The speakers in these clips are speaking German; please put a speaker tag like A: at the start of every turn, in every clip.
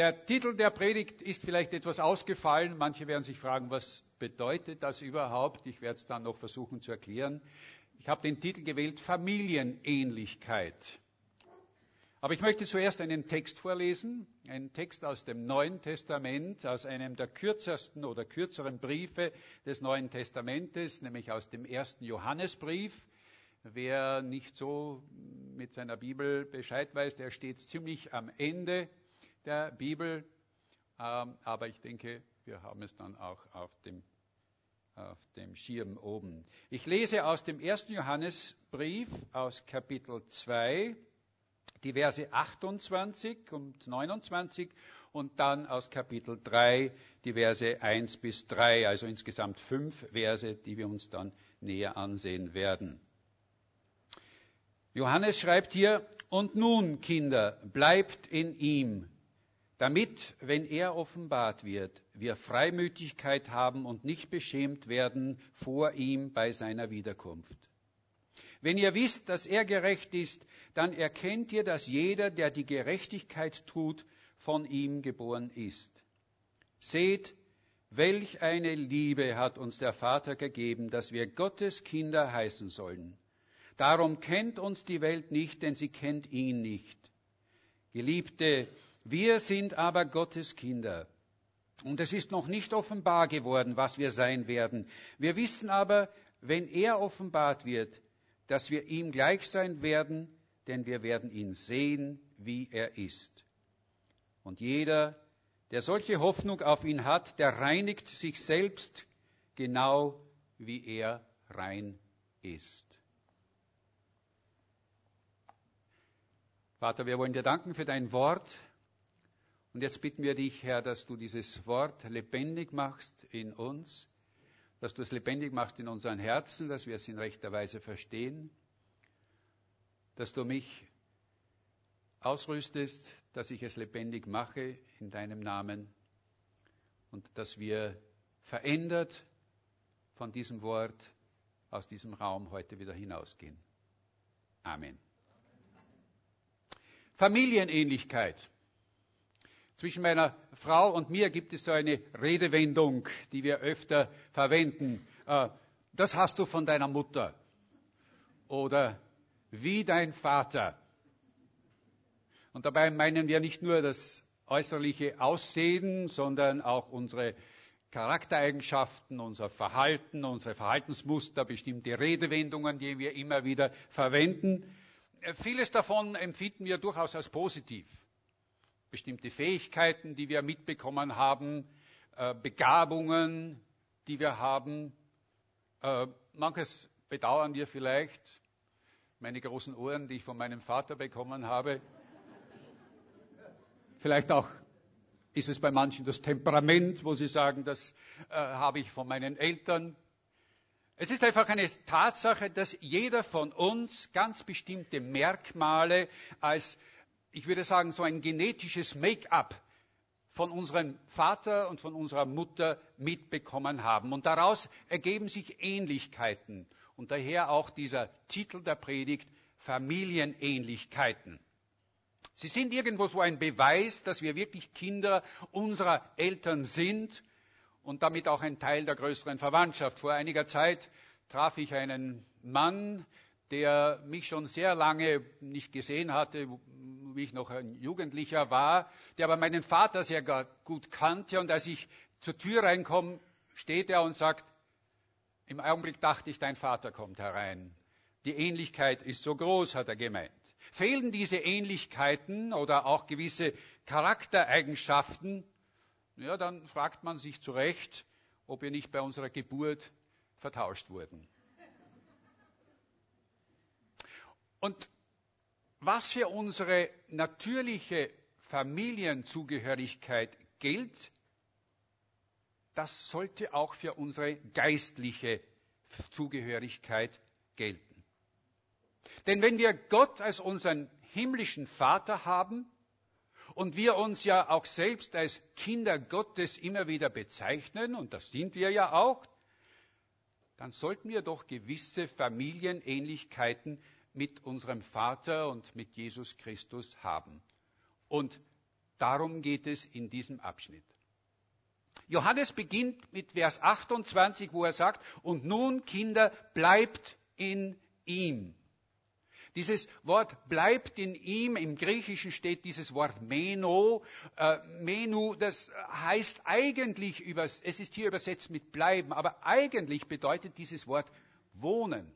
A: Der Titel der Predigt ist vielleicht etwas ausgefallen. Manche werden sich fragen, was bedeutet das überhaupt? Ich werde es dann noch versuchen zu erklären. Ich habe den Titel gewählt Familienähnlichkeit. Aber ich möchte zuerst einen Text vorlesen, einen Text aus dem Neuen Testament, aus einem der kürzesten oder kürzeren Briefe des Neuen Testamentes, nämlich aus dem ersten Johannesbrief. Wer nicht so mit seiner Bibel Bescheid weiß, der steht ziemlich am Ende der Bibel. Ähm, aber ich denke, wir haben es dann auch auf dem, auf dem Schirm oben. Ich lese aus dem ersten Johannesbrief aus Kapitel 2 die Verse 28 und 29 und dann aus Kapitel 3 die Verse 1 bis 3, also insgesamt fünf Verse, die wir uns dann näher ansehen werden. Johannes schreibt hier, und nun, Kinder, bleibt in ihm, damit, wenn er offenbart wird, wir Freimütigkeit haben und nicht beschämt werden vor ihm bei seiner Wiederkunft. Wenn ihr wisst, dass er gerecht ist, dann erkennt ihr, dass jeder, der die Gerechtigkeit tut, von ihm geboren ist. Seht, welch eine Liebe hat uns der Vater gegeben, dass wir Gottes Kinder heißen sollen. Darum kennt uns die Welt nicht, denn sie kennt ihn nicht. Geliebte, wir sind aber Gottes Kinder. Und es ist noch nicht offenbar geworden, was wir sein werden. Wir wissen aber, wenn er offenbart wird, dass wir ihm gleich sein werden, denn wir werden ihn sehen, wie er ist. Und jeder, der solche Hoffnung auf ihn hat, der reinigt sich selbst genau wie er rein ist. Vater, wir wollen dir danken für dein Wort. Und jetzt bitten wir dich, Herr, dass du dieses Wort lebendig machst in uns dass du es lebendig machst in unseren Herzen, dass wir es in rechter Weise verstehen, dass du mich ausrüstest, dass ich es lebendig mache in deinem Namen und dass wir verändert von diesem Wort aus diesem Raum heute wieder hinausgehen. Amen. Familienähnlichkeit. Zwischen meiner Frau und mir gibt es so eine Redewendung, die wir öfter verwenden. Äh, das hast du von deiner Mutter. Oder wie dein Vater. Und dabei meinen wir nicht nur das äußerliche Aussehen, sondern auch unsere Charaktereigenschaften, unser Verhalten, unsere Verhaltensmuster, bestimmte Redewendungen, die wir immer wieder verwenden. Vieles davon empfinden wir durchaus als positiv bestimmte Fähigkeiten, die wir mitbekommen haben, äh, Begabungen, die wir haben. Äh, manches bedauern wir vielleicht, meine großen Ohren, die ich von meinem Vater bekommen habe. Vielleicht auch ist es bei manchen das Temperament, wo sie sagen, das äh, habe ich von meinen Eltern. Es ist einfach eine Tatsache, dass jeder von uns ganz bestimmte Merkmale als ich würde sagen, so ein genetisches Make-up von unserem Vater und von unserer Mutter mitbekommen haben. Und daraus ergeben sich Ähnlichkeiten. Und daher auch dieser Titel der Predigt, Familienähnlichkeiten. Sie sind irgendwo so ein Beweis, dass wir wirklich Kinder unserer Eltern sind und damit auch ein Teil der größeren Verwandtschaft. Vor einiger Zeit traf ich einen Mann, der mich schon sehr lange nicht gesehen hatte, wie ich noch ein Jugendlicher war, der aber meinen Vater sehr gut kannte. Und als ich zur Tür reinkomme, steht er und sagt, im Augenblick dachte ich, dein Vater kommt herein. Die Ähnlichkeit ist so groß, hat er gemeint. Fehlen diese Ähnlichkeiten oder auch gewisse Charaktereigenschaften, ja, dann fragt man sich zu Recht, ob wir nicht bei unserer Geburt vertauscht wurden. Und was für unsere natürliche Familienzugehörigkeit gilt, das sollte auch für unsere geistliche Zugehörigkeit gelten. Denn wenn wir Gott als unseren himmlischen Vater haben und wir uns ja auch selbst als Kinder Gottes immer wieder bezeichnen, und das sind wir ja auch, dann sollten wir doch gewisse Familienähnlichkeiten mit unserem Vater und mit Jesus Christus haben. Und Darum geht es in diesem Abschnitt. Johannes beginnt mit Vers 28, wo er sagt, und nun, Kinder, bleibt in ihm. Dieses Wort bleibt in ihm, im Griechischen steht dieses Wort meno. Äh, menu, das heißt eigentlich, es ist hier übersetzt mit bleiben, aber eigentlich bedeutet dieses Wort wohnen.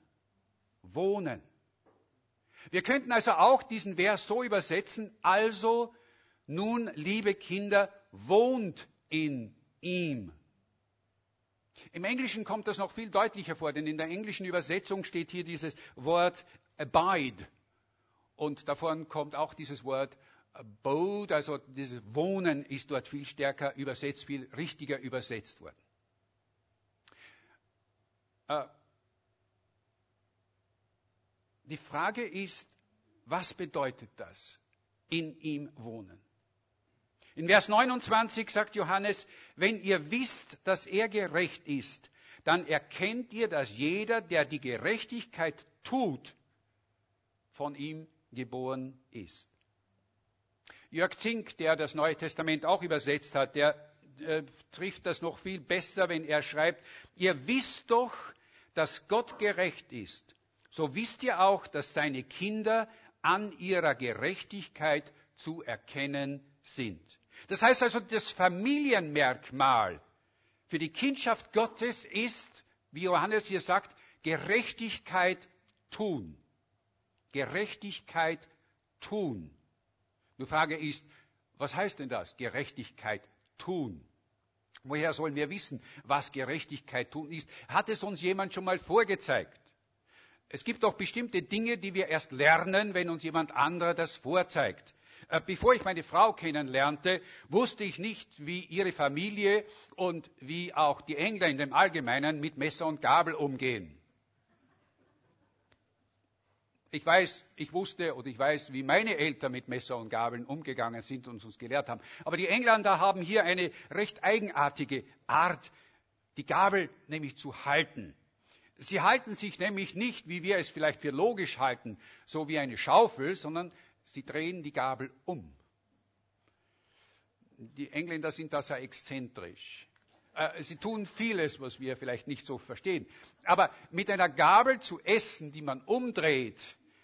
A: Wohnen. Wir könnten also auch diesen Vers so übersetzen, also nun, liebe Kinder, wohnt in ihm. Im Englischen kommt das noch viel deutlicher vor, denn in der englischen Übersetzung steht hier dieses Wort abide. Und davon kommt auch dieses Wort abode, also dieses Wohnen ist dort viel stärker übersetzt, viel richtiger übersetzt worden. Äh, die Frage ist, was bedeutet das? In ihm wohnen. In Vers 29 sagt Johannes, wenn ihr wisst, dass er gerecht ist, dann erkennt ihr, dass jeder, der die Gerechtigkeit tut, von ihm geboren ist. Jörg Zink, der das Neue Testament auch übersetzt hat, der äh, trifft das noch viel besser, wenn er schreibt, ihr wisst doch, dass Gott gerecht ist. So wisst ihr auch, dass seine Kinder an ihrer Gerechtigkeit zu erkennen sind. Das heißt also, das Familienmerkmal für die Kindschaft Gottes ist, wie Johannes hier sagt, Gerechtigkeit tun. Gerechtigkeit tun. Die Frage ist, was heißt denn das? Gerechtigkeit tun. Woher sollen wir wissen, was Gerechtigkeit tun ist? Hat es uns jemand schon mal vorgezeigt? Es gibt doch bestimmte Dinge, die wir erst lernen, wenn uns jemand anderer das vorzeigt. Äh, bevor ich meine Frau kennenlernte, wusste ich nicht, wie ihre Familie und wie auch die Engländer im Allgemeinen mit Messer und Gabel umgehen. Ich weiß, ich wusste oder ich weiß, wie meine Eltern mit Messer und Gabeln umgegangen sind und uns gelehrt haben. Aber die Engländer haben hier eine recht eigenartige Art, die Gabel nämlich zu halten. Sie halten sich nämlich nicht, wie wir es vielleicht für logisch halten, so wie eine Schaufel, sondern sie drehen die Gabel um. Die Engländer sind da sehr exzentrisch. Äh, sie tun vieles, was wir vielleicht nicht so verstehen. Aber mit einer Gabel zu essen, die man umdreht,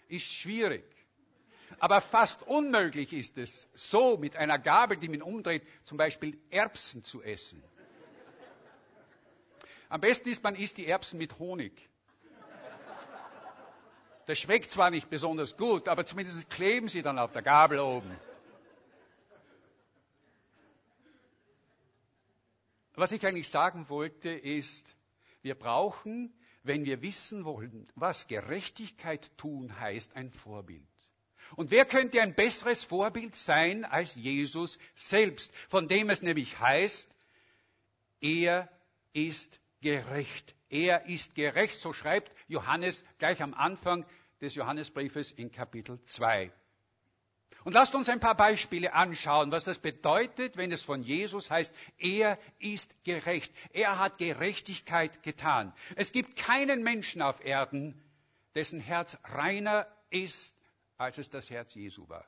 A: ist schwierig. Aber fast unmöglich ist es, so mit einer Gabel, die man umdreht, zum Beispiel Erbsen zu essen. Am besten ist, man isst die Erbsen mit Honig. Das schmeckt zwar nicht besonders gut, aber zumindest kleben sie dann auf der Gabel oben. Was ich eigentlich sagen wollte, ist, wir brauchen wenn wir wissen wollen, was Gerechtigkeit tun heißt, ein Vorbild. Und wer könnte ein besseres Vorbild sein als Jesus selbst, von dem es nämlich heißt, er ist gerecht. Er ist gerecht, so schreibt Johannes gleich am Anfang des Johannesbriefes in Kapitel 2. Und lasst uns ein paar Beispiele anschauen, was das bedeutet, wenn es von Jesus heißt, er ist gerecht. Er hat Gerechtigkeit getan. Es gibt keinen Menschen auf Erden, dessen Herz reiner ist, als es das Herz Jesu war.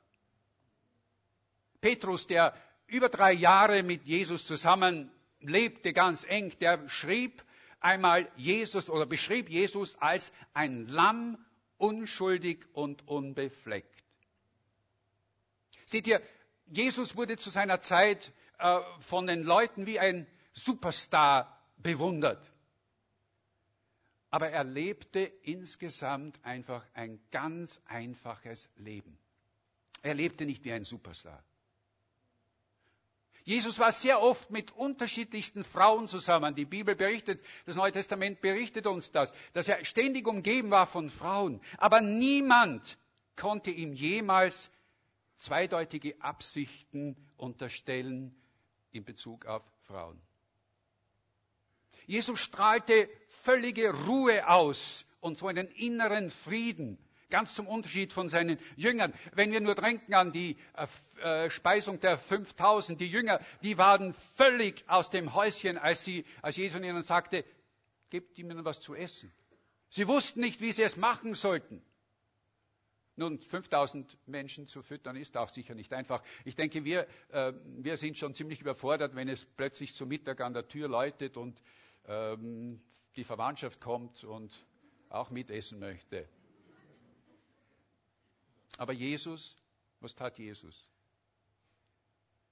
A: Petrus, der über drei Jahre mit Jesus zusammen lebte, ganz eng, der schrieb einmal Jesus oder beschrieb Jesus als ein Lamm, unschuldig und unbefleckt. Seht ihr, Jesus wurde zu seiner Zeit äh, von den Leuten wie ein Superstar bewundert. Aber er lebte insgesamt einfach ein ganz einfaches Leben. Er lebte nicht wie ein Superstar. Jesus war sehr oft mit unterschiedlichsten Frauen zusammen. Die Bibel berichtet, das Neue Testament berichtet uns das, dass er ständig umgeben war von Frauen. Aber niemand konnte ihm jemals zweideutige Absichten unterstellen in Bezug auf Frauen. Jesus strahlte völlige Ruhe aus und so einen inneren Frieden, ganz zum Unterschied von seinen Jüngern. Wenn wir nur denken an die äh, äh Speisung der 5000, die Jünger, die waren völlig aus dem Häuschen, als, sie, als Jesus ihnen sagte, gebt ihnen was zu essen. Sie wussten nicht, wie sie es machen sollten. Nun, 5000 Menschen zu füttern ist auch sicher nicht einfach. Ich denke, wir, äh, wir sind schon ziemlich überfordert, wenn es plötzlich zu Mittag an der Tür läutet und ähm, die Verwandtschaft kommt und auch mitessen möchte. Aber Jesus, was tat Jesus?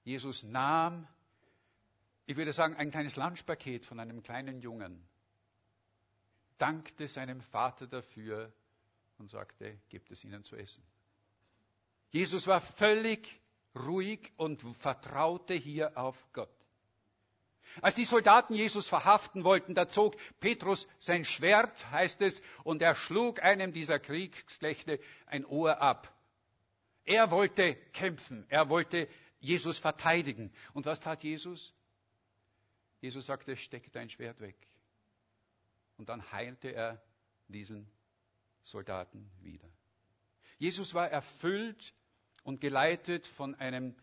A: Jesus nahm, ich würde sagen, ein kleines Lunchpaket von einem kleinen Jungen, dankte seinem Vater dafür und sagte, gebt es ihnen zu essen. Jesus war völlig ruhig und vertraute hier auf Gott. Als die Soldaten Jesus verhaften wollten, da zog Petrus sein Schwert, heißt es, und er schlug einem dieser Kriegsknechte ein Ohr ab. Er wollte kämpfen, er wollte Jesus verteidigen. Und was tat Jesus? Jesus sagte, steck dein Schwert weg. Und dann heilte er diesen Soldaten wieder. Jesus war erfüllt und geleitet von einem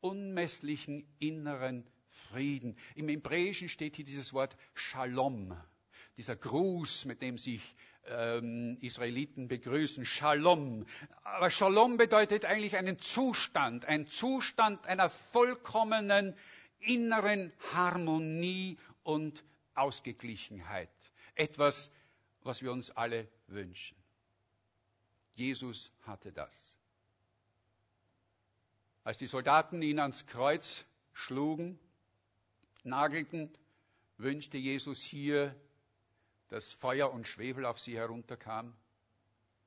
A: unmesslichen inneren Frieden. Im Hebräischen steht hier dieses Wort Shalom, dieser Gruß, mit dem sich ähm, Israeliten begrüßen, Shalom. Aber Shalom bedeutet eigentlich einen Zustand, ein Zustand einer vollkommenen inneren Harmonie und Ausgeglichenheit. Etwas, was wir uns alle wünschen. Jesus hatte das. Als die Soldaten ihn ans Kreuz schlugen, nagelten, wünschte Jesus hier, dass Feuer und Schwefel auf sie herunterkam?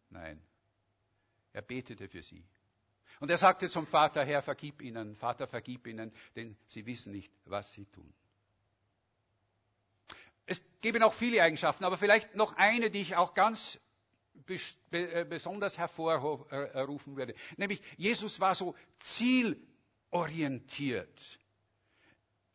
A: Nein, er betete für sie. Und er sagte zum Vater, Herr, vergib ihnen, Vater, vergib ihnen, denn sie wissen nicht, was sie tun. Es gäbe noch viele Eigenschaften, aber vielleicht noch eine, die ich auch ganz äh, besonders hervorrufen würde. Nämlich, Jesus war so zielorientiert.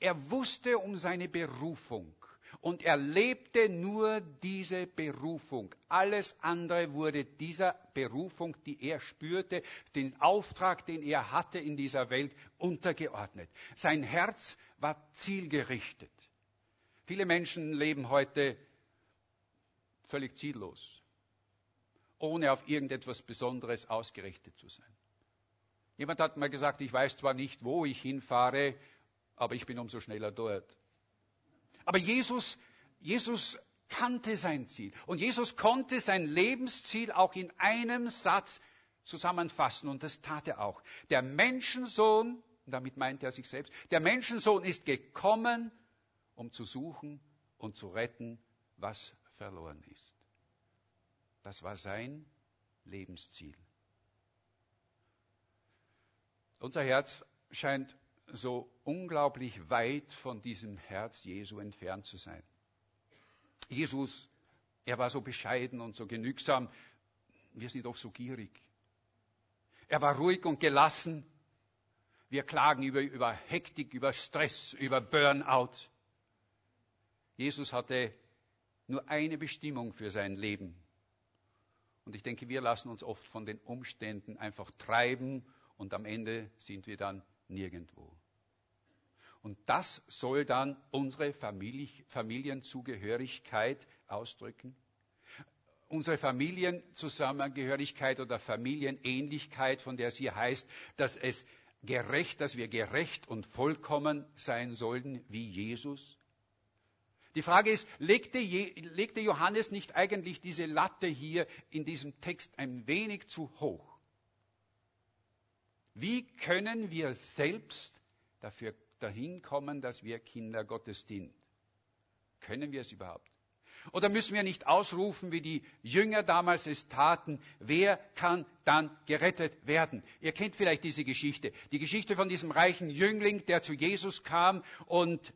A: Er wusste um seine Berufung und er lebte nur diese Berufung. Alles andere wurde dieser Berufung, die er spürte, den Auftrag, den er hatte in dieser Welt, untergeordnet. Sein Herz war zielgerichtet. Viele Menschen leben heute völlig ziellos, ohne auf irgendetwas Besonderes ausgerichtet zu sein. Jemand hat mal gesagt, ich weiß zwar nicht, wo ich hinfahre, aber ich bin umso schneller dort. Aber Jesus, Jesus kannte sein Ziel. Und Jesus konnte sein Lebensziel auch in einem Satz zusammenfassen. Und das tat er auch. Der Menschensohn, damit meint er sich selbst, der Menschensohn ist gekommen, um zu suchen und zu retten, was verloren ist. Das war sein Lebensziel. Unser Herz scheint so unglaublich weit von diesem Herz Jesu entfernt zu sein. Jesus, er war so bescheiden und so genügsam, wir sind doch so gierig. Er war ruhig und gelassen. Wir klagen über, über Hektik, über Stress, über Burnout. Jesus hatte nur eine Bestimmung für sein Leben. Und ich denke, wir lassen uns oft von den Umständen einfach treiben und am Ende sind wir dann nirgendwo. Und das soll dann unsere Familienzugehörigkeit ausdrücken. Unsere Familienzusammengehörigkeit oder Familienähnlichkeit, von der es hier heißt, dass es gerecht, dass wir gerecht und vollkommen sein sollten wie Jesus. Die Frage ist, legte, legte Johannes nicht eigentlich diese Latte hier in diesem Text ein wenig zu hoch? Wie können wir selbst dafür dahin kommen, dass wir Kinder Gottes sind? Können wir es überhaupt? Oder müssen wir nicht ausrufen, wie die Jünger damals es taten, wer kann dann gerettet werden? Ihr kennt vielleicht diese Geschichte. Die Geschichte von diesem reichen Jüngling, der zu Jesus kam und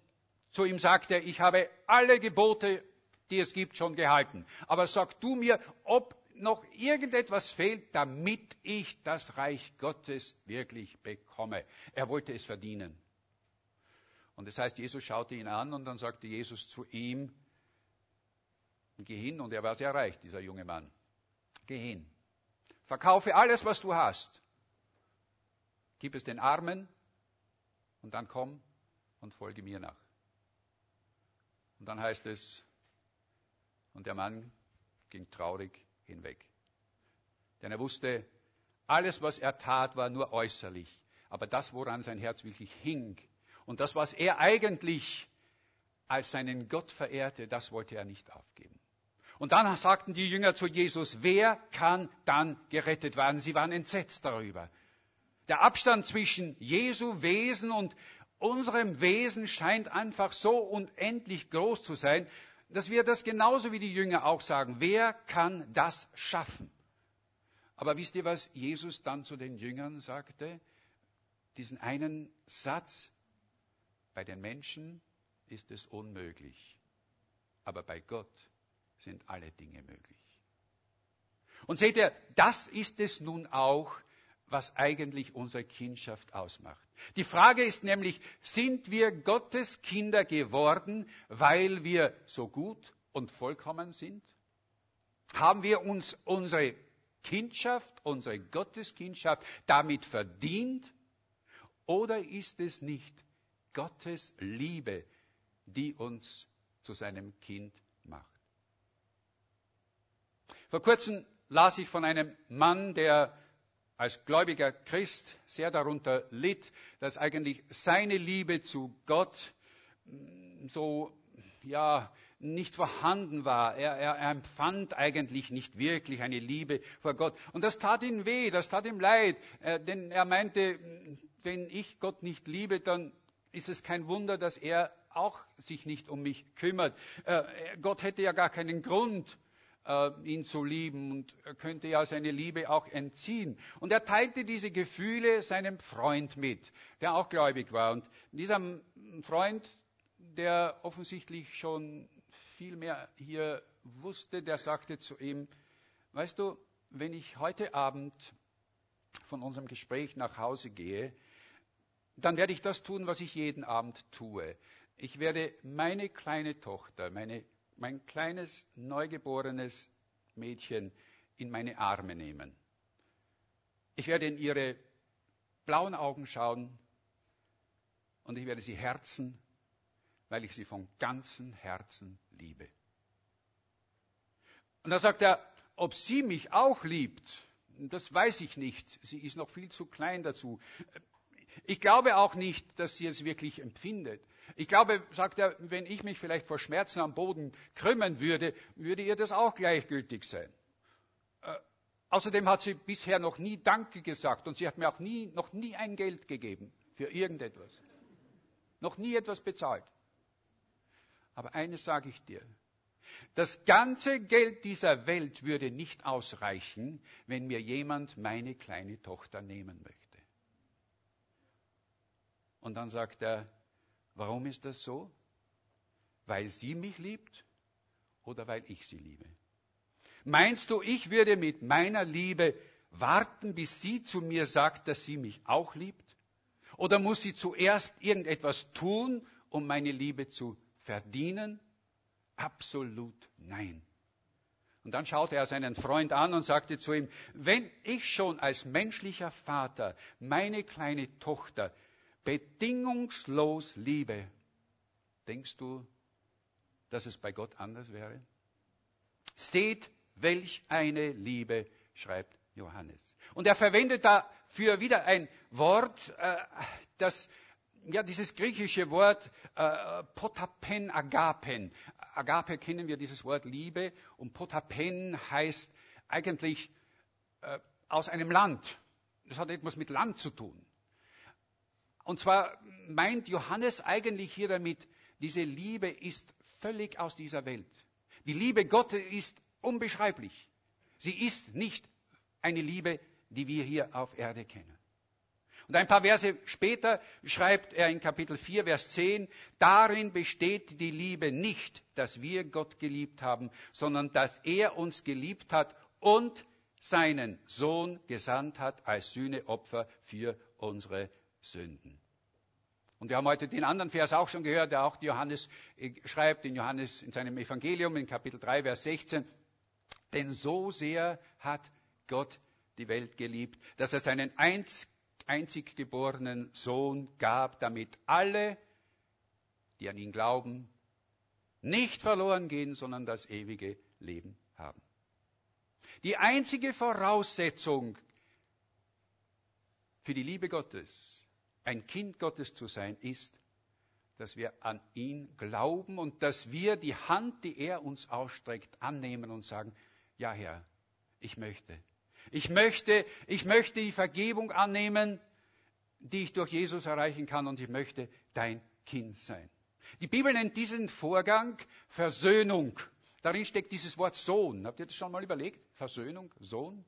A: zu ihm sagte, ich habe alle Gebote, die es gibt, schon gehalten. Aber sag du mir, ob noch irgendetwas fehlt, damit ich das Reich Gottes wirklich bekomme. Er wollte es verdienen. Und das heißt, Jesus schaute ihn an und dann sagte Jesus zu ihm, geh hin, und er war sehr reich, dieser junge Mann, geh hin, verkaufe alles, was du hast, gib es den Armen und dann komm und folge mir nach. Und dann heißt es, und der Mann ging traurig hinweg. Denn er wusste, Alles, was er tat, war nur äußerlich. Aber das, woran sein Herz wirklich hing und das, was er eigentlich als seinen Gott verehrte, das wollte er nicht aufgeben. Und dann sagten die Jünger zu Jesus, wer kann dann gerettet werden? Sie waren entsetzt darüber. Der Abstand zwischen Jesu Wesen und unserem Wesen scheint einfach so unendlich groß zu sein, dass wir das genauso wie die Jünger auch sagen. Wer kann das schaffen? Aber wisst ihr, was Jesus dann zu den Jüngern sagte? Diesen einen Satz, bei den Menschen ist es unmöglich, aber bei Gott sind alle Dinge möglich. Und seht ihr, das ist es nun auch, was eigentlich unsere Kindschaft ausmacht. Die Frage ist nämlich, sind wir Gottes Kinder geworden, weil wir so gut und vollkommen sind? Haben wir uns unsere Kindschaft, unsere Gotteskindschaft damit verdient? Oder ist es nicht Gottes Liebe, die uns zu seinem Kind macht? Vor kurzem las ich von einem Mann, der als gläubiger Christ sehr darunter litt, dass eigentlich seine Liebe zu Gott mm, so, ja, nicht vorhanden war. Er, er, er, empfand eigentlich nicht wirklich eine Liebe vor Gott. Und das tat ihm weh, das tat ihm leid, äh, denn er meinte, wenn ich Gott nicht liebe, dann ist es kein Wunder, dass er auch sich nicht um mich kümmert. Äh, Gott hätte ja gar keinen Grund, äh, ihn zu lieben und könnte ja seine Liebe auch entziehen. Und er teilte diese Gefühle seinem Freund mit, der auch gläubig war. Und dieser Freund, der offensichtlich schon viel mehr hier wusste, der sagte zu ihm, weißt du, wenn ich heute Abend von unserem Gespräch nach Hause gehe, dann werde ich das tun, was ich jeden Abend tue. Ich werde meine kleine Tochter, meine mein kleines, neugeborenes Mädchen in meine Arme nehmen. Ich werde in ihre blauen Augen schauen und ich werde sie herzen, weil ich sie von ganzem Herzen liebe. Und da sagt er, ob sie mich auch liebt, das weiß ich nicht. Sie ist noch viel zu klein dazu. Ich glaube auch nicht, dass sie es wirklich empfindet. Ich glaube, sagt er, wenn ich mich vielleicht vor Schmerzen am Boden krümmen würde, würde ihr das auch gleichgültig sein. Äh, außerdem hat sie bisher noch nie Danke gesagt und sie hat mir auch nie, noch nie ein Geld gegeben für irgendetwas. Noch nie etwas bezahlt. Aber eines sage ich dir. Das ganze Geld dieser Welt würde nicht ausreichen, wenn mir jemand meine kleine Tochter nehmen möchte. Und dann sagt er, Warum ist das so? Weil sie mich liebt oder weil ich sie liebe? Meinst du, ich würde mit meiner Liebe warten, bis sie zu mir sagt, dass sie mich auch liebt? Oder muss sie zuerst irgendetwas tun, um meine Liebe zu verdienen? Absolut nein. Und dann schaute er seinen Freund an und sagte zu ihm, wenn ich schon als menschlicher Vater meine kleine Tochter bedingungslos liebe, denkst du, dass es bei Gott anders wäre? Seht, welch eine Liebe, schreibt Johannes. Und er verwendet dafür wieder ein Wort, äh, das ja, dieses griechische Wort äh, potapen agapen. Agape kennen wir dieses Wort Liebe und potapen heißt eigentlich äh, aus einem Land. Das hat etwas mit Land zu tun. Und zwar meint Johannes eigentlich hier damit, diese Liebe ist völlig aus dieser Welt. Die Liebe Gottes ist unbeschreiblich. Sie ist nicht eine Liebe, die wir hier auf Erde kennen. Und ein paar Verse später schreibt er in Kapitel 4, Vers 10, darin besteht die Liebe nicht, dass wir Gott geliebt haben, sondern dass er uns geliebt hat und seinen Sohn gesandt hat als Sühneopfer für unsere Sünden. Und wir haben heute den anderen Vers auch schon gehört, der auch Johannes äh, schreibt, in Johannes in seinem Evangelium in Kapitel 3, Vers 16. Denn so sehr hat Gott die Welt geliebt, dass er seinen einz, einzig geborenen Sohn gab, damit alle, die an ihn glauben, nicht verloren gehen, sondern das ewige Leben haben. Die einzige Voraussetzung für die Liebe Gottes, ein Kind Gottes zu sein, ist, dass wir an ihn glauben und dass wir die Hand, die er uns ausstreckt, annehmen und sagen, ja Herr, ich möchte. Ich möchte, ich möchte die Vergebung annehmen, die ich durch Jesus erreichen kann und ich möchte dein Kind sein. Die Bibel nennt diesen Vorgang Versöhnung. Darin steckt dieses Wort Sohn. Habt ihr das schon mal überlegt? Versöhnung, Sohn?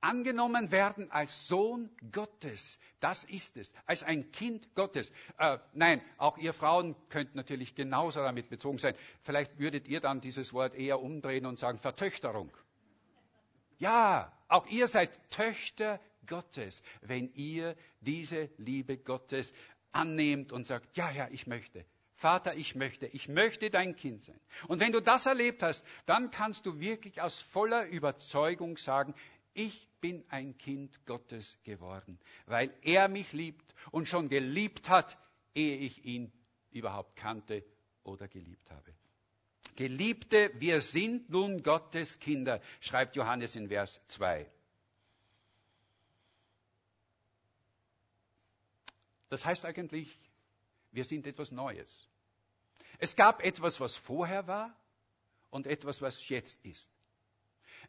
A: Angenommen werden als Sohn Gottes. Das ist es. Als ein Kind Gottes. Äh, nein, auch ihr Frauen könnt natürlich genauso damit bezogen sein. Vielleicht würdet ihr dann dieses Wort eher umdrehen und sagen Vertöchterung. Ja, auch ihr seid Töchter Gottes, wenn ihr diese Liebe Gottes annehmt und sagt, ja, ja, ich möchte. Vater, ich möchte, ich möchte dein Kind sein. Und wenn du das erlebt hast, dann kannst du wirklich aus voller Überzeugung sagen, ich bin ein Kind Gottes geworden, weil er mich liebt und schon geliebt hat, ehe ich ihn überhaupt kannte oder geliebt habe. Geliebte, wir sind nun Gottes Kinder, schreibt Johannes in Vers 2. Das heißt eigentlich, wir sind etwas Neues. Es gab etwas, was vorher war und etwas, was jetzt ist.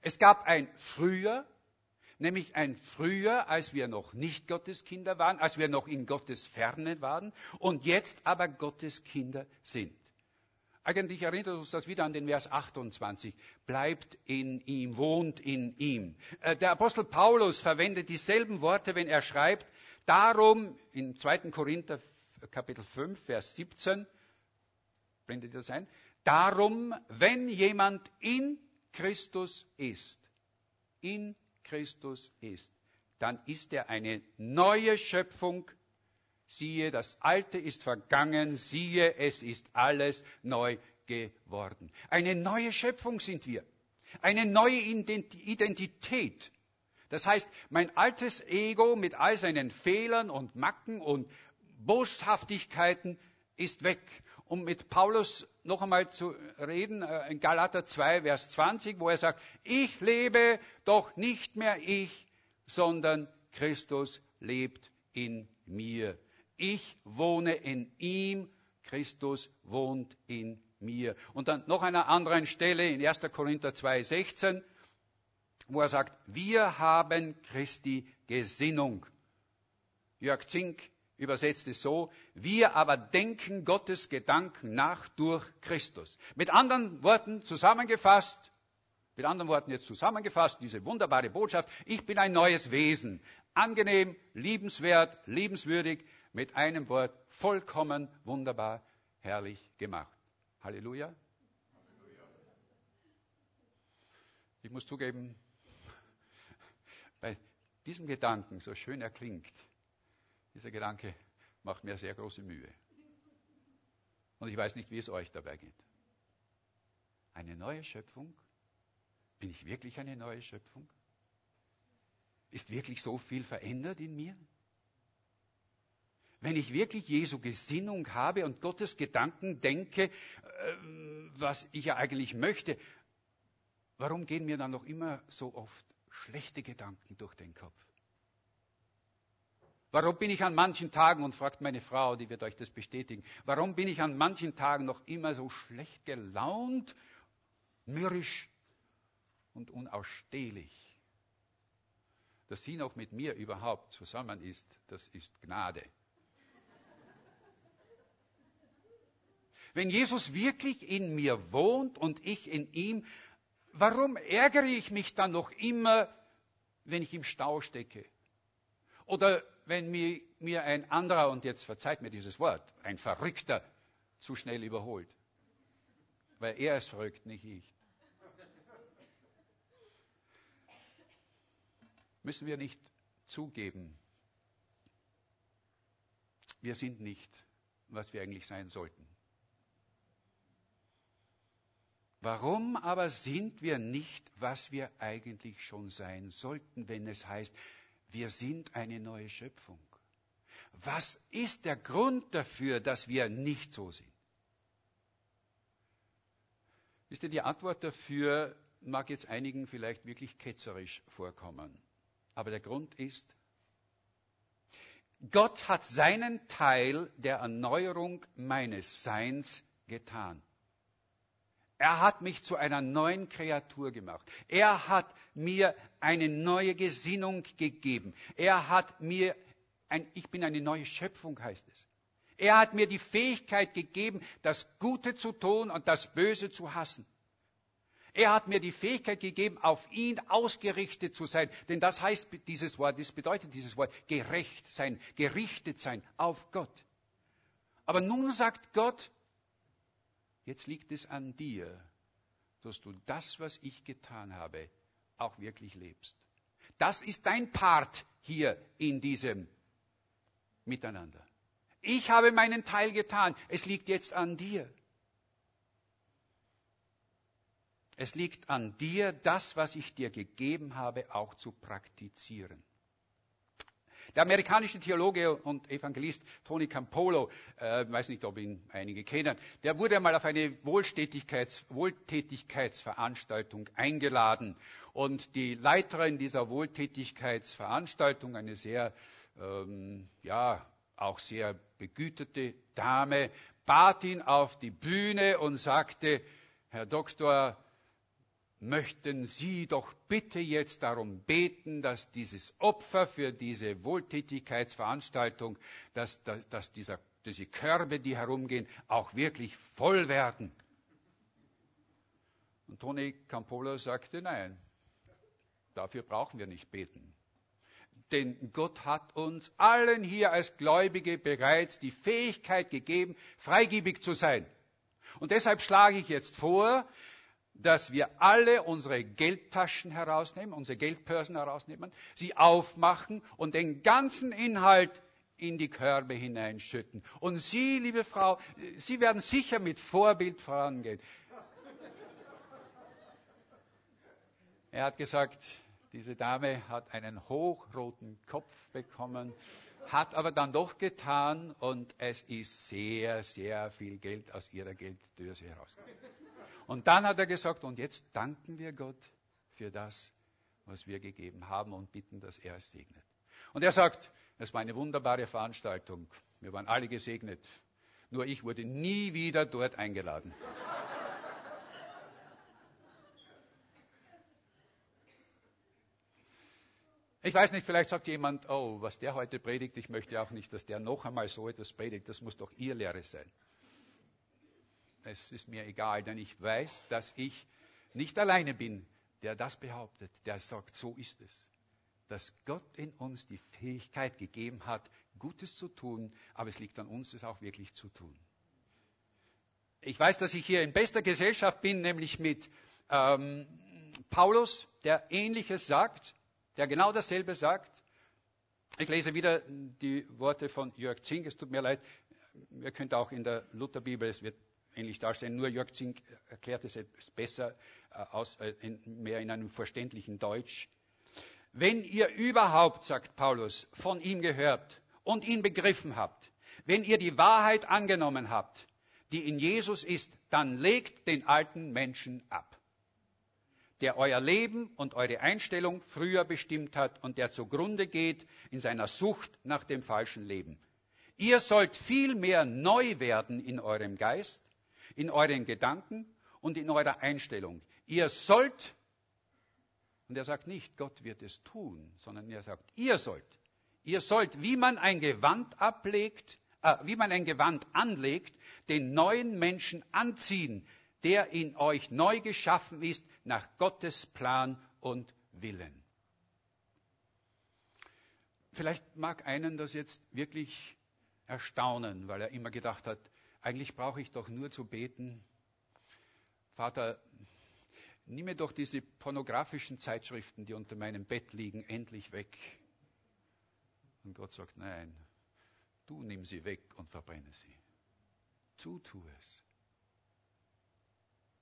A: Es gab ein Früher, nämlich ein Früher, als wir noch nicht Gottes Kinder waren, als wir noch in Gottes Ferne waren und jetzt aber Gottes Kinder sind. Eigentlich erinnert uns das wieder an den Vers 28. Bleibt in ihm, wohnt in ihm. Äh, der Apostel Paulus verwendet dieselben Worte, wenn er schreibt, Darum in 2. Korinther Kapitel 5, Vers 17, blendet das ein? Darum, wenn jemand in Christus ist, in Christus ist, dann ist er eine neue Schöpfung. Siehe, das Alte ist vergangen, siehe, es ist alles neu geworden. Eine neue Schöpfung sind wir. Eine neue Identität. Das heißt, mein altes Ego mit all seinen Fehlern und Macken und Boshaftigkeiten ist weg. Um mit Paulus noch einmal zu reden, äh, in Galater 2, Vers 20, wo er sagt, ich lebe doch nicht mehr ich, sondern Christus lebt in mir. Ich wohne in ihm, Christus wohnt in mir. Und dann noch an einer anderen Stelle in 1. Korinther 2, 16, wo er sagt, wir haben Christi Gesinnung. Jörg Zink übersetzt es so, wir aber denken Gottes Gedanken nach durch Christus. Mit anderen Worten zusammengefasst, mit anderen Worten jetzt zusammengefasst, diese wunderbare Botschaft, ich bin ein neues Wesen, angenehm, liebenswert, liebenswürdig, mit einem Wort vollkommen wunderbar, herrlich gemacht. Halleluja. Ich muss zugeben, bei diesem Gedanken, so schön er klingt, dieser Gedanke macht mir sehr große Mühe. Und ich weiß nicht, wie es euch dabei geht. Eine neue Schöpfung? Bin ich wirklich eine neue Schöpfung? Ist wirklich so viel verändert in mir? Wenn ich wirklich Jesu Gesinnung habe und Gottes Gedanken denke, äh, was ich ja eigentlich möchte, warum gehen mir dann noch immer so oft schlechte Gedanken durch den Kopf. Warum bin ich an manchen Tagen, und fragt meine Frau, die wird euch das bestätigen, warum bin ich an manchen Tagen noch immer so schlecht gelaunt, mürrisch und unausstehlich? Dass sie noch mit mir überhaupt zusammen ist, das ist Gnade. Wenn Jesus wirklich in mir wohnt und ich in ihm, warum ärgere ich mich dann noch immer, wenn ich im Stau stecke? Oder wenn mir, mir ein anderer, und jetzt verzeiht mir dieses Wort, ein Verrückter zu schnell überholt. Weil er ist verrückt, nicht ich. Müssen wir nicht zugeben, wir sind nicht, was wir eigentlich sein sollten. Warum aber sind wir nicht, was wir eigentlich schon sein sollten, wenn es heißt, wir sind eine neue Schöpfung? Was ist der Grund dafür, dass wir nicht so sind? Wisst ihr, die Antwort dafür mag jetzt einigen vielleicht wirklich ketzerisch vorkommen. Aber der Grund ist, Gott hat seinen Teil der Erneuerung meines Seins getan. Er hat mich zu einer neuen Kreatur gemacht. Er hat mir eine neue Gesinnung gegeben. Er hat mir, ein, ich bin eine neue Schöpfung, heißt es. Er hat mir die Fähigkeit gegeben, das Gute zu tun und das Böse zu hassen. Er hat mir die Fähigkeit gegeben, auf ihn ausgerichtet zu sein. Denn das heißt dieses Wort, das bedeutet dieses Wort, gerecht sein, gerichtet sein auf Gott. Aber nun sagt Gott, jetzt liegt es an dir, dass du das, was ich getan habe, auch wirklich lebst. Das ist dein Part hier in diesem Miteinander. Ich habe meinen Teil getan. Es liegt jetzt an dir. Es liegt an dir, das, was ich dir gegeben habe, auch zu praktizieren. Der amerikanische Theologe und Evangelist Tony Campolo, äh, weiß nicht, ob ihn einige kennen, der wurde einmal auf eine Wohltätigkeits Wohltätigkeitsveranstaltung eingeladen. Und die Leiterin dieser Wohltätigkeitsveranstaltung, eine sehr, ähm, ja, auch sehr begüterte Dame, bat ihn auf die Bühne und sagte, Herr Doktor, möchten Sie doch bitte jetzt darum beten, dass dieses Opfer für diese Wohltätigkeitsveranstaltung, dass, dass, dass dieser, diese Körbe, die herumgehen, auch wirklich voll werden. Und Toni Campolo sagte, nein, dafür brauchen wir nicht beten. Denn Gott hat uns allen hier als Gläubige bereits die Fähigkeit gegeben, freigebig zu sein. Und deshalb schlage ich jetzt vor, dass wir alle unsere Geldtaschen herausnehmen, unsere Geldbörsen herausnehmen, sie aufmachen und den ganzen Inhalt in die Körbe hineinschütten. Und Sie, liebe Frau, Sie werden sicher mit Vorbild vorangehen. Er hat gesagt, diese Dame hat einen hochroten Kopf bekommen, hat aber dann doch getan und es ist sehr, sehr viel Geld aus ihrer Gelddöse herausgekommen. Und dann hat er gesagt, und jetzt danken wir Gott für das, was wir gegeben haben und bitten, dass er es segnet. Und er sagt, es war eine wunderbare Veranstaltung. Wir waren alle gesegnet. Nur ich wurde nie wieder dort eingeladen. Ich weiß nicht, vielleicht sagt jemand, oh, was der heute predigt, ich möchte auch nicht, dass der noch einmal so etwas predigt, das muss doch ihr Lehre sein es ist mir egal, denn ich weiß, dass ich nicht alleine bin, der das behauptet, der sagt, so ist es. Dass Gott in uns die Fähigkeit gegeben hat, Gutes zu tun, aber es liegt an uns, es auch wirklich zu tun. Ich weiß, dass ich hier in bester Gesellschaft bin, nämlich mit ähm, Paulus, der Ähnliches sagt, der genau dasselbe sagt. Ich lese wieder die Worte von Jörg Zink, es tut mir leid, ihr könnt auch in der Lutherbibel, es wird ähnlich darstellen. Nur Jörg Zink erklärt es besser, äh, aus, äh, mehr in einem verständlichen Deutsch. Wenn ihr überhaupt, sagt Paulus, von ihm gehört und ihn begriffen habt, wenn ihr die Wahrheit angenommen habt, die in Jesus ist, dann legt den alten Menschen ab, der euer Leben und eure Einstellung früher bestimmt hat und der zugrunde geht in seiner Sucht nach dem falschen Leben. Ihr sollt vielmehr neu werden in eurem Geist in euren Gedanken und in eurer Einstellung. Ihr sollt, und er sagt nicht, Gott wird es tun, sondern er sagt, ihr sollt. Ihr sollt, wie man ein Gewand ablegt, äh, wie man ein Gewand anlegt, den neuen Menschen anziehen, der in euch neu geschaffen ist nach Gottes Plan und Willen. Vielleicht mag einen das jetzt wirklich erstaunen, weil er immer gedacht hat, eigentlich brauche ich doch nur zu beten, Vater, nimm mir doch diese pornografischen Zeitschriften, die unter meinem Bett liegen, endlich weg. Und Gott sagt, nein, du nimm sie weg und verbrenne sie. Tu, tu es.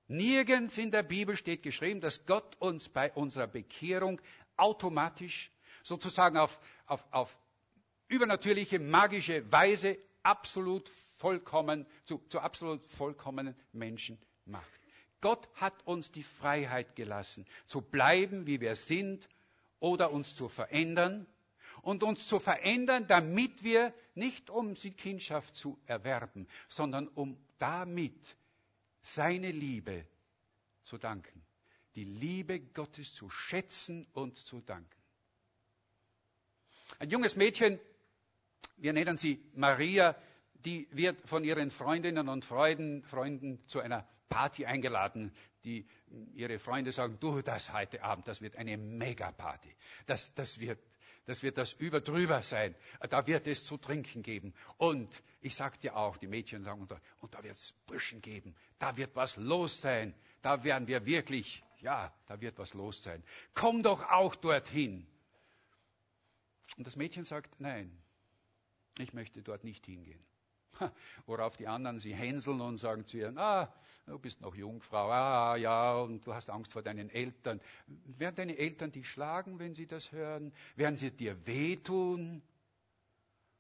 A: Nirgends in der Bibel steht geschrieben, dass Gott uns bei unserer Bekehrung automatisch, sozusagen auf, auf, auf übernatürliche, magische Weise absolut vollkommen, zu, zu absolut vollkommenen Menschen macht. Gott hat uns die Freiheit gelassen, zu bleiben, wie wir sind oder uns zu verändern. und uns zu verändern, damit wir nicht um die Kindschaft zu erwerben, sondern um damit seine Liebe zu danken. Die Liebe Gottes zu schätzen und zu danken. Ein junges Mädchen, wir nennen sie Maria, die wird von ihren Freundinnen und Freunden, Freunden zu einer Party eingeladen. Die, ihre Freunde sagen, du, das heute Abend, das wird eine Megaparty. Das, das, wird, das wird das Überdrüber sein. Da wird es zu trinken geben. Und ich sag dir auch, die Mädchen sagen, und da, und wird es Brüschen geben. Da wird was los sein. Da werden wir wirklich, ja, da wird was los sein. Komm doch auch dorthin. Und das Mädchen sagt, nein, ich möchte dort nicht hingehen. Worauf die anderen sie hänseln und sagen zu ihr, ah, du bist noch Jungfrau, ah, ja, und du hast Angst vor deinen Eltern. Werden deine Eltern dich schlagen, wenn sie das hören? Werden sie dir wehtun?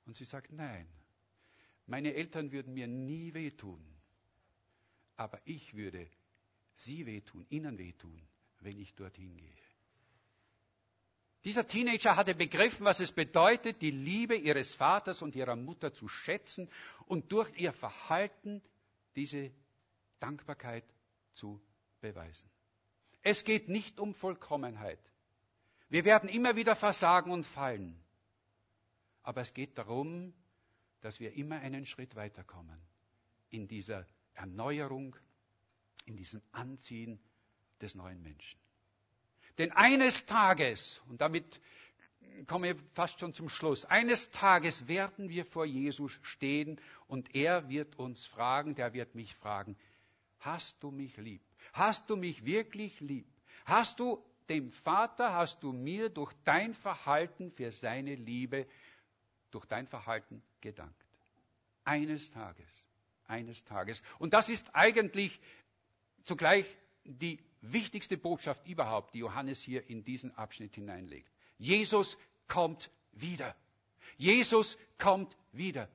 A: Und sie sagt, nein, meine Eltern würden mir nie wehtun, aber ich würde sie wehtun, ihnen wehtun, wenn ich dorthin gehe. Dieser Teenager hatte begriffen, was es bedeutet, die Liebe ihres Vaters und ihrer Mutter zu schätzen und durch ihr Verhalten diese Dankbarkeit zu beweisen. Es geht nicht um Vollkommenheit. Wir werden immer wieder versagen und fallen. Aber es geht darum, dass wir immer einen Schritt weiterkommen in dieser Erneuerung, in diesem Anziehen des neuen Menschen. Denn eines Tages, und damit komme ich fast schon zum Schluss, eines Tages werden wir vor Jesus stehen und er wird uns fragen, der wird mich fragen, hast du mich lieb? Hast du mich wirklich lieb? Hast du dem Vater, hast du mir durch dein Verhalten für seine Liebe, durch dein Verhalten gedankt? Eines Tages, eines Tages. Und das ist eigentlich zugleich die wichtigste Botschaft überhaupt, die Johannes hier in diesen Abschnitt hineinlegt. Jesus kommt wieder. Jesus kommt wieder.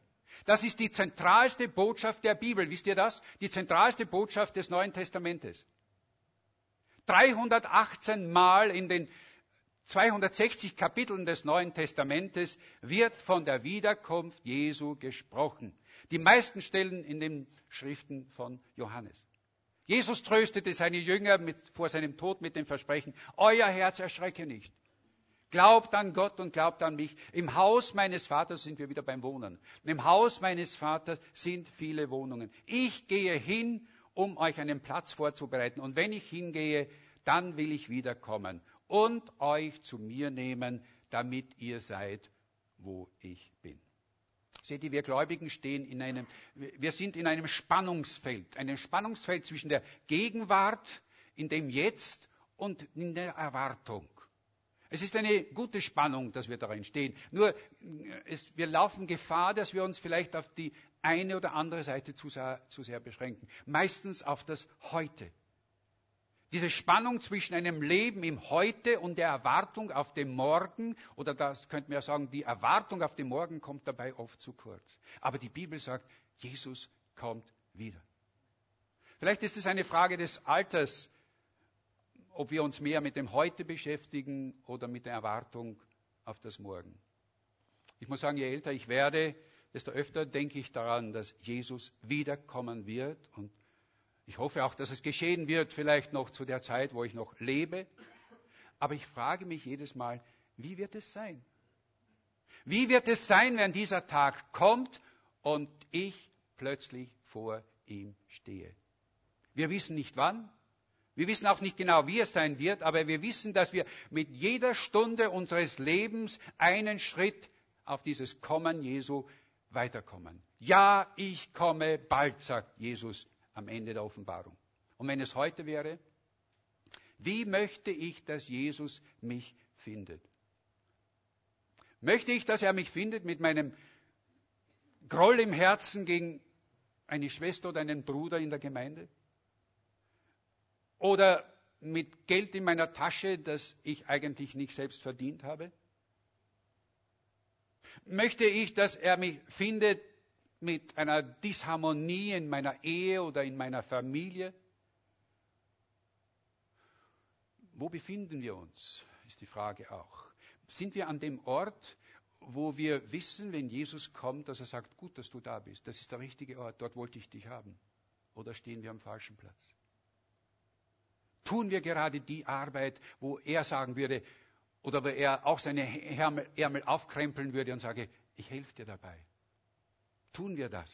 A: Das ist die zentralste Botschaft der Bibel. Wisst ihr das? Die zentralste Botschaft des Neuen Testamentes. 318 Mal in den 260 Kapiteln des Neuen Testamentes wird von der Wiederkunft Jesu gesprochen. Die meisten Stellen in den Schriften von Johannes. Jesus tröstete seine Jünger mit, vor seinem Tod mit dem Versprechen, euer Herz erschrecke nicht. Glaubt an Gott und glaubt an mich. Im Haus meines Vaters sind wir wieder beim Wohnen. Im Haus meines Vaters sind viele Wohnungen. Ich gehe hin, um euch einen Platz vorzubereiten. Und wenn ich hingehe, dann will ich wiederkommen und euch zu mir nehmen, damit ihr seid, wo ich bin. Seht ihr, wir Gläubigen stehen in einem, wir sind in einem Spannungsfeld, einem Spannungsfeld zwischen der Gegenwart, in dem Jetzt und in der Erwartung. Es ist eine gute Spannung, dass wir darin stehen. Nur es, wir laufen Gefahr, dass wir uns vielleicht auf die eine oder andere Seite zu sehr, zu sehr beschränken. Meistens auf das Heute. Diese Spannung zwischen einem Leben im Heute und der Erwartung auf den Morgen, oder das könnte man ja sagen, die Erwartung auf den Morgen kommt dabei oft zu kurz. Aber die Bibel sagt, Jesus kommt wieder. Vielleicht ist es eine Frage des Alters, ob wir uns mehr mit dem Heute beschäftigen oder mit der Erwartung auf das Morgen. Ich muss sagen, je älter ich werde, desto öfter denke ich daran, dass Jesus wiederkommen wird und ich hoffe auch, dass es geschehen wird, vielleicht noch zu der Zeit, wo ich noch lebe. Aber ich frage mich jedes Mal, wie wird es sein? Wie wird es sein, wenn dieser Tag kommt und ich plötzlich vor ihm stehe? Wir wissen nicht wann, wir wissen auch nicht genau, wie es sein wird, aber wir wissen, dass wir mit jeder Stunde unseres Lebens einen Schritt auf dieses Kommen Jesu weiterkommen. Ja, ich komme bald, sagt Jesus am Ende der Offenbarung. Und wenn es heute wäre, wie möchte ich, dass Jesus mich findet? Möchte ich, dass er mich findet mit meinem Groll im Herzen gegen eine Schwester oder einen Bruder in der Gemeinde? Oder mit Geld in meiner Tasche, das ich eigentlich nicht selbst verdient habe? Möchte ich, dass er mich findet mit einer Disharmonie in meiner Ehe oder in meiner Familie? Wo befinden wir uns, ist die Frage auch. Sind wir an dem Ort, wo wir wissen, wenn Jesus kommt, dass er sagt, gut, dass du da bist. Das ist der richtige Ort, dort wollte ich dich haben. Oder stehen wir am falschen Platz? Tun wir gerade die Arbeit, wo er sagen würde, oder wo er auch seine Ärmel aufkrempeln würde und sage, ich helfe dir dabei. Tun wir das?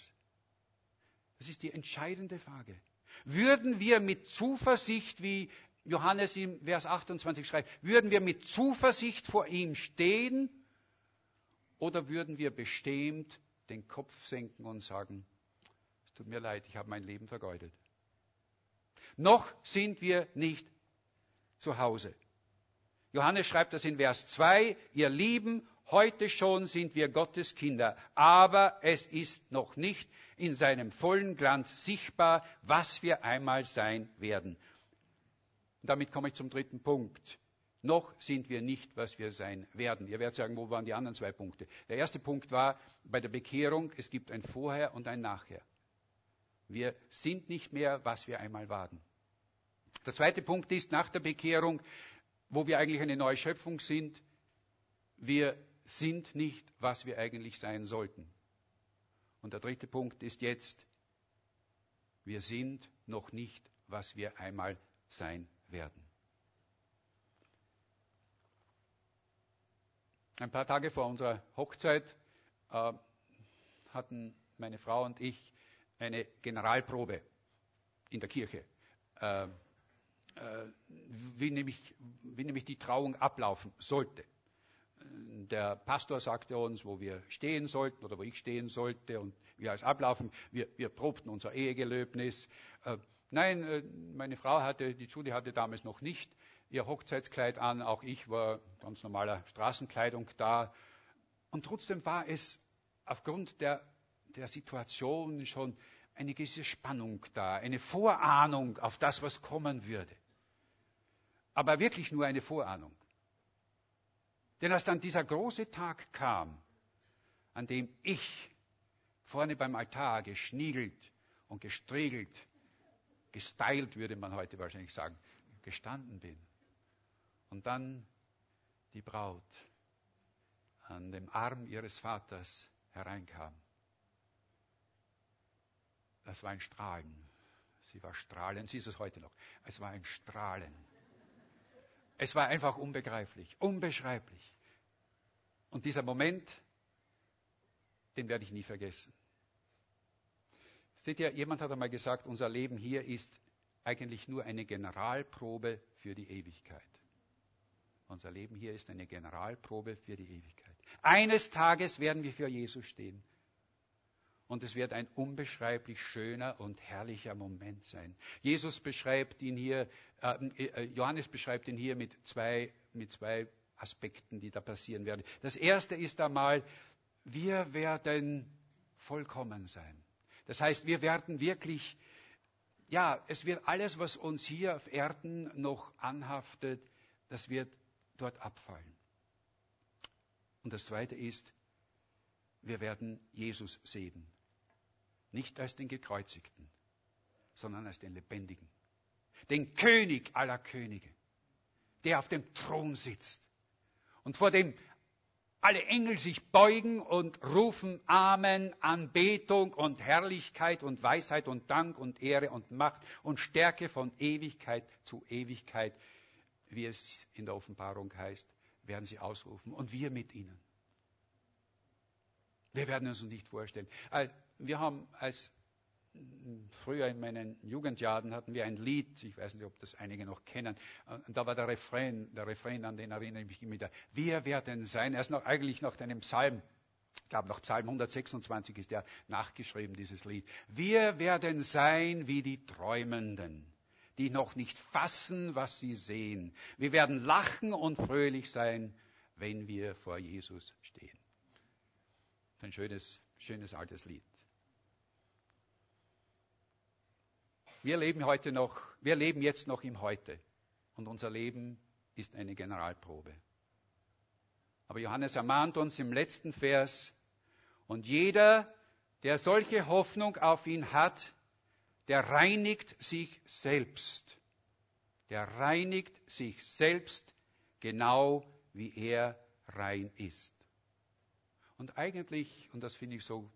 A: Das ist die entscheidende Frage. Würden wir mit Zuversicht, wie Johannes im Vers 28 schreibt, würden wir mit Zuversicht vor ihm stehen oder würden wir bestimmt den Kopf senken und sagen, es tut mir leid, ich habe mein Leben vergeudet. Noch sind wir nicht zu Hause. Johannes schreibt das in Vers 2, ihr Lieben, heute schon sind wir Gottes Kinder, aber es ist noch nicht in seinem vollen Glanz sichtbar, was wir einmal sein werden. Damit komme ich zum dritten Punkt. Noch sind wir nicht, was wir sein werden. Ihr werdet sagen, wo waren die anderen zwei Punkte? Der erste Punkt war bei der Bekehrung, es gibt ein Vorher und ein Nachher. Wir sind nicht mehr, was wir einmal waren. Der zweite Punkt ist nach der Bekehrung, wo wir eigentlich eine neue Schöpfung sind, wir sind nicht, was wir eigentlich sein sollten. Und der dritte Punkt ist jetzt, wir sind noch nicht, was wir einmal sein werden. Ein paar Tage vor unserer Hochzeit äh, hatten meine Frau und ich eine Generalprobe in der Kirche, äh, äh, wie, nämlich, wie nämlich die Trauung ablaufen sollte der Pastor sagte uns, wo wir stehen sollten oder wo ich stehen sollte und wie alles ablaufen. Wir, wir probten unser Ehegelöbnis. Äh, nein, äh, meine Frau hatte, die Judy hatte damals noch nicht ihr Hochzeitskleid an. Auch ich war ganz normaler Straßenkleidung da. Und trotzdem war es aufgrund der, der Situation schon eine gewisse Spannung da, eine Vorahnung auf das, was kommen würde. Aber wirklich nur eine Vorahnung. Denn als dann dieser große Tag kam, an dem ich vorne beim Altar geschniegelt und gestriegelt, gestylt würde man heute wahrscheinlich sagen, gestanden bin. Und dann die Braut an dem Arm ihres Vaters hereinkam. Das war ein Strahlen. Sie war strahlend, sie ist es heute noch. Es war ein Strahlen. Es war einfach unbegreiflich, unbeschreiblich. Und dieser Moment, den werde ich nie vergessen. Seht ihr, jemand hat einmal gesagt, unser Leben hier ist eigentlich nur eine Generalprobe für die Ewigkeit. Unser Leben hier ist eine Generalprobe für die Ewigkeit. Eines Tages werden wir für Jesus stehen. Und es wird ein unbeschreiblich schöner und herrlicher Moment sein. Jesus beschreibt ihn hier, äh, äh, Johannes beschreibt ihn hier mit zwei, mit zwei Aspekten, die da passieren werden. Das erste ist einmal, wir werden vollkommen sein. Das heißt, wir werden wirklich, ja, es wird alles, was uns hier auf Erden noch anhaftet, das wird dort abfallen. Und das zweite ist, wir werden Jesus sehen. Nicht als den Gekreuzigten, sondern als den Lebendigen. Den König aller Könige, der auf dem Thron sitzt und vor dem alle Engel sich beugen und rufen Amen, Anbetung und Herrlichkeit und Weisheit und Dank und Ehre und Macht und Stärke von Ewigkeit zu Ewigkeit, wie es in der Offenbarung heißt, werden sie ausrufen und wir mit ihnen. Wir werden uns nicht vorstellen. Äh, wir haben als früher in meinen Jugendjahren hatten wir ein Lied, ich weiß nicht, ob das einige noch kennen, und da war der Refrain, der Refrain, an den erinnere ich mich immer wieder. Wir werden sein, er ist noch, eigentlich nach einem Psalm, ich glaube nach Psalm 126 ist er nachgeschrieben, dieses Lied. Wir werden sein wie die Träumenden, die noch nicht fassen, was sie sehen. Wir werden lachen und fröhlich sein, wenn wir vor Jesus stehen. Ein schönes, schönes altes Lied. Wir leben heute noch, wir leben jetzt noch im Heute. Und unser Leben ist eine Generalprobe. Aber Johannes ermahnt uns im letzten Vers, und jeder, der solche Hoffnung auf ihn hat, der reinigt sich selbst. Der reinigt sich selbst genau wie er rein ist. Und eigentlich, und das finde ich so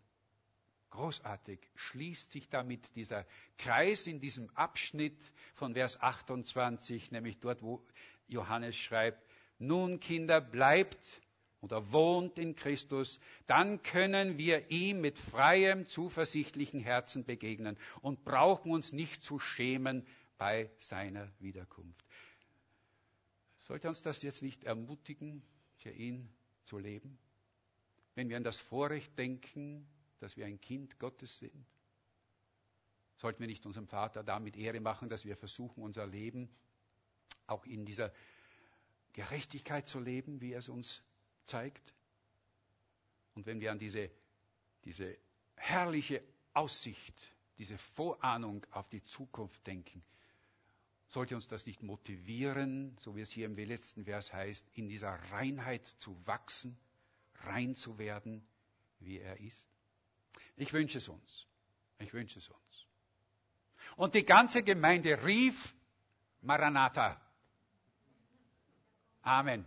A: großartig, schließt sich damit dieser Kreis in diesem Abschnitt von Vers 28, nämlich dort, wo Johannes schreibt, nun Kinder, bleibt oder wohnt in Christus, dann können wir ihm mit freiem, zuversichtlichen Herzen begegnen und brauchen uns nicht zu schämen bei seiner Wiederkunft. Sollte uns das jetzt nicht ermutigen, für ihn zu leben? Wenn wir an das Vorrecht denken, dass wir ein Kind Gottes sind? Sollten wir nicht unserem Vater damit Ehre machen, dass wir versuchen, unser Leben auch in dieser Gerechtigkeit zu leben, wie er es uns zeigt? Und wenn wir an diese, diese herrliche Aussicht, diese Vorahnung auf die Zukunft denken, sollte uns das nicht motivieren, so wie es hier im letzten Vers heißt, in dieser Reinheit zu wachsen, rein zu werden, wie er ist? Ich wünsche es uns. Ich wünsche es uns. Und die ganze Gemeinde rief Maranatha. Amen.